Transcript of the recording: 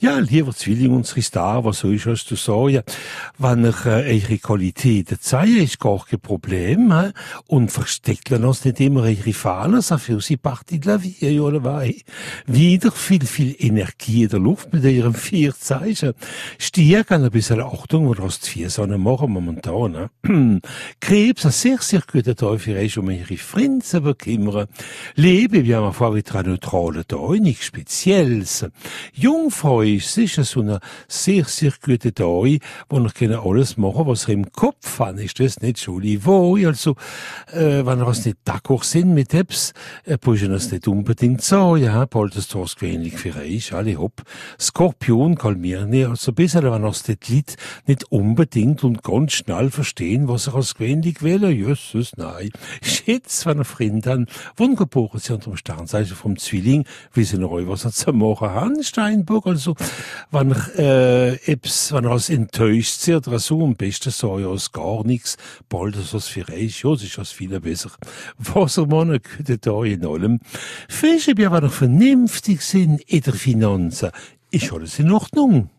Ja, lieber Zwilling und Star, was soll ich euch zu sagen? Wenn ihr äh, eure Qualitäten zeigt, ist gar kein Problem. He? Und versteckt uns nicht immer eure Fahnen, so für sie Partie de la vie, oder was? Wieder viel, viel Energie in der Luft mit ihren vier Zeichen. Stieg ein bisschen Achtung, was das vier Sonne machen momentan. Ne? Krebs, ein sehr, sehr guter Tag für euch, um eure Freunde zu bekümmern. Lebe, wir haben vor wie neutrale Tag, nichts Spezielles. Jungfrau ist sicher so eine sehr, sehr gute Tag, wo ihr alles machen was ihr im Kopf habt. Ist das nicht so wo Also, äh, wenn ihr nicht d'accord sind mit etwas, äh, braucht ihr das nicht unbedingt so, ja, bald ist das gewöhnlich für euch, alle hopp. Skorpion kalmieren, also besser, wenn ihr das Lied nicht unbedingt und ganz schnell verstehen, was er als gewöhnlich will. Jesus, nein. Schätz, wenn ihr Freund haben, wann geboren sind unter dem Sternzeichen vom Zwilling, wissen ihr was er zu machen haben, Steinbock, also, wenn ihr, äh, ebs, wenn ihr enttäuscht seid oder so, am besten so, ja, als gar nichts, bald ist das für euch, ja, das ist was viel besser. Was er man könnte da in allem. Fische, wenn ihr vernünftig sind in der Finanzen, ist alles in Ordnung.